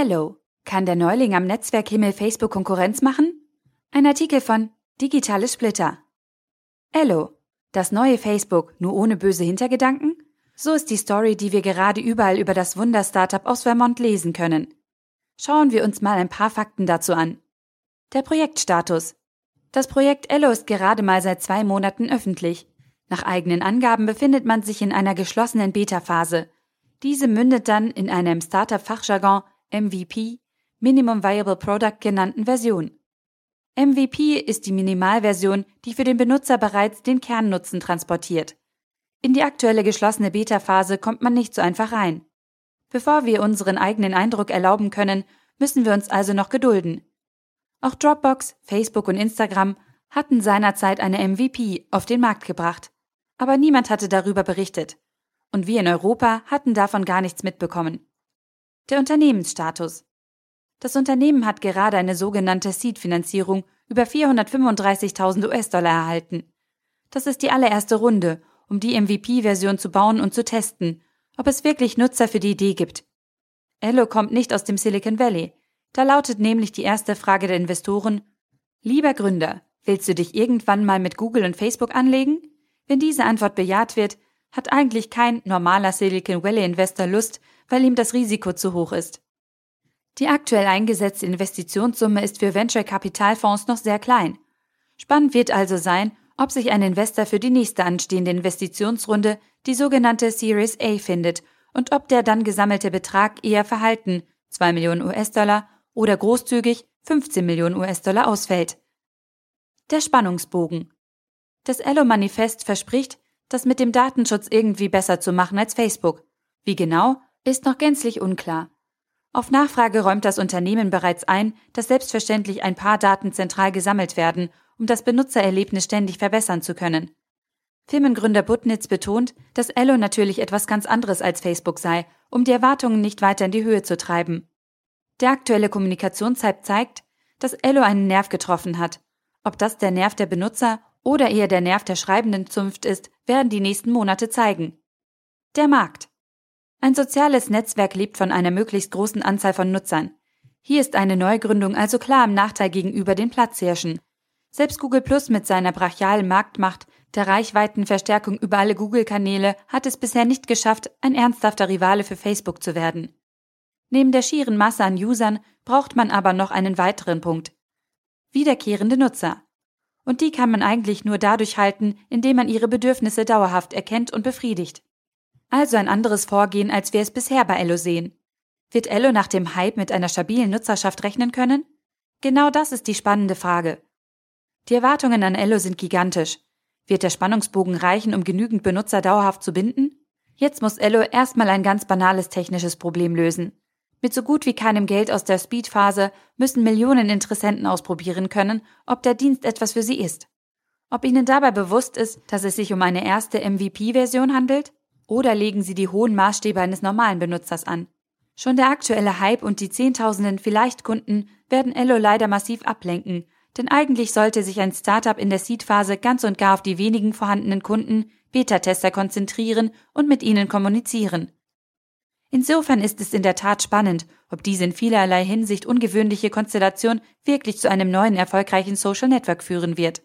Hello. Kann der Neuling am Netzwerkhimmel Facebook Konkurrenz machen? Ein Artikel von Digitale Splitter. Hello. Das neue Facebook, nur ohne böse Hintergedanken? So ist die Story, die wir gerade überall über das Wunder-Startup aus Vermont lesen können. Schauen wir uns mal ein paar Fakten dazu an. Der Projektstatus. Das Projekt Ello ist gerade mal seit zwei Monaten öffentlich. Nach eigenen Angaben befindet man sich in einer geschlossenen Beta-Phase. Diese mündet dann in einer im Startup-Fachjargon MVP, Minimum Viable Product genannten Version. MVP ist die Minimalversion, die für den Benutzer bereits den Kernnutzen transportiert. In die aktuelle geschlossene Beta-Phase kommt man nicht so einfach rein. Bevor wir unseren eigenen Eindruck erlauben können, müssen wir uns also noch gedulden. Auch Dropbox, Facebook und Instagram hatten seinerzeit eine MVP auf den Markt gebracht. Aber niemand hatte darüber berichtet. Und wir in Europa hatten davon gar nichts mitbekommen. Der Unternehmensstatus. Das Unternehmen hat gerade eine sogenannte Seed-Finanzierung über 435.000 US-Dollar erhalten. Das ist die allererste Runde, um die MVP-Version zu bauen und zu testen, ob es wirklich Nutzer für die Idee gibt. Ello kommt nicht aus dem Silicon Valley. Da lautet nämlich die erste Frage der Investoren, Lieber Gründer, willst du dich irgendwann mal mit Google und Facebook anlegen? Wenn diese Antwort bejaht wird, hat eigentlich kein normaler Silicon Valley Investor Lust, weil ihm das Risiko zu hoch ist. Die aktuell eingesetzte Investitionssumme ist für Venture-Kapitalfonds noch sehr klein. Spannend wird also sein, ob sich ein Investor für die nächste anstehende Investitionsrunde, die sogenannte Series A, findet und ob der dann gesammelte Betrag eher verhalten, 2 Millionen US-Dollar, oder großzügig 15 Millionen US-Dollar ausfällt. Der Spannungsbogen. Das Ello-Manifest verspricht, das mit dem Datenschutz irgendwie besser zu machen als Facebook. Wie genau, ist noch gänzlich unklar. Auf Nachfrage räumt das Unternehmen bereits ein, dass selbstverständlich ein paar Daten zentral gesammelt werden, um das Benutzererlebnis ständig verbessern zu können. Firmengründer Butnitz betont, dass Ello natürlich etwas ganz anderes als Facebook sei, um die Erwartungen nicht weiter in die Höhe zu treiben. Der aktuelle Kommunikationshype zeigt, dass Ello einen Nerv getroffen hat. Ob das der Nerv der Benutzer oder eher der Nerv der schreibenden Zunft ist, werden die nächsten Monate zeigen. Der Markt. Ein soziales Netzwerk lebt von einer möglichst großen Anzahl von Nutzern. Hier ist eine Neugründung also klar im Nachteil gegenüber den Platzhirschen. Selbst Google Plus mit seiner brachialen Marktmacht, der Reichweitenverstärkung über alle Google-Kanäle hat es bisher nicht geschafft, ein ernsthafter Rivale für Facebook zu werden. Neben der schieren Masse an Usern braucht man aber noch einen weiteren Punkt. Wiederkehrende Nutzer. Und die kann man eigentlich nur dadurch halten, indem man ihre Bedürfnisse dauerhaft erkennt und befriedigt. Also ein anderes Vorgehen, als wir es bisher bei Ello sehen. Wird Ello nach dem Hype mit einer stabilen Nutzerschaft rechnen können? Genau das ist die spannende Frage. Die Erwartungen an Ello sind gigantisch. Wird der Spannungsbogen reichen, um genügend Benutzer dauerhaft zu binden? Jetzt muss Ello erstmal ein ganz banales technisches Problem lösen. Mit so gut wie keinem Geld aus der Speedphase müssen Millionen Interessenten ausprobieren können, ob der Dienst etwas für sie ist. Ob ihnen dabei bewusst ist, dass es sich um eine erste MVP-Version handelt? Oder legen sie die hohen Maßstäbe eines normalen Benutzers an? Schon der aktuelle Hype und die Zehntausenden Vielleicht-Kunden werden Ello leider massiv ablenken, denn eigentlich sollte sich ein Startup in der Seed-Phase ganz und gar auf die wenigen vorhandenen Kunden, Beta-Tester konzentrieren und mit ihnen kommunizieren. Insofern ist es in der Tat spannend, ob diese in vielerlei Hinsicht ungewöhnliche Konstellation wirklich zu einem neuen erfolgreichen Social Network führen wird.